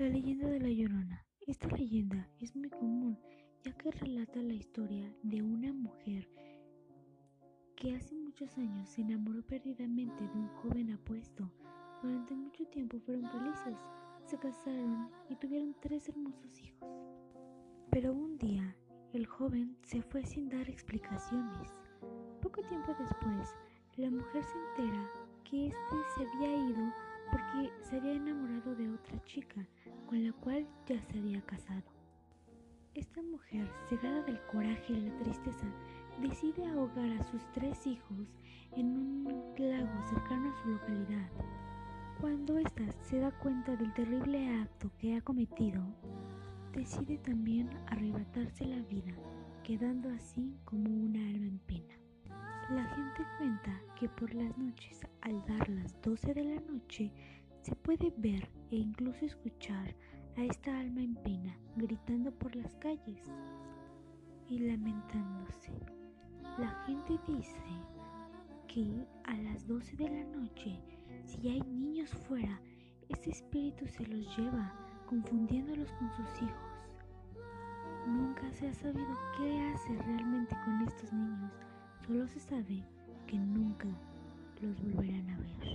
La leyenda de la Llorona. Esta leyenda es muy común ya que relata la historia de una mujer que hace muchos años se enamoró perdidamente de un joven apuesto. Durante mucho tiempo fueron felices, se casaron y tuvieron tres hermosos hijos. Pero un día el joven se fue sin dar explicaciones. Poco tiempo después, la mujer se entera que éste se había ido porque se había enamorado de otra chica con la cual ya se había casado. Esta mujer, cegada del coraje y la tristeza, decide ahogar a sus tres hijos en un lago cercano a su localidad. Cuando ésta se da cuenta del terrible acto que ha cometido, decide también arrebatarse la vida, quedando así como una alma en pena. La gente cuenta que por las noches, al dar las 12 de la noche, se puede ver e incluso escuchar a esta alma en pena gritando por las calles y lamentándose. La gente dice que a las 12 de la noche, si hay niños fuera, ese espíritu se los lleva, confundiéndolos con sus hijos. Nunca se ha sabido qué hace realmente con estos niños, solo se sabe que nunca los volverán a ver.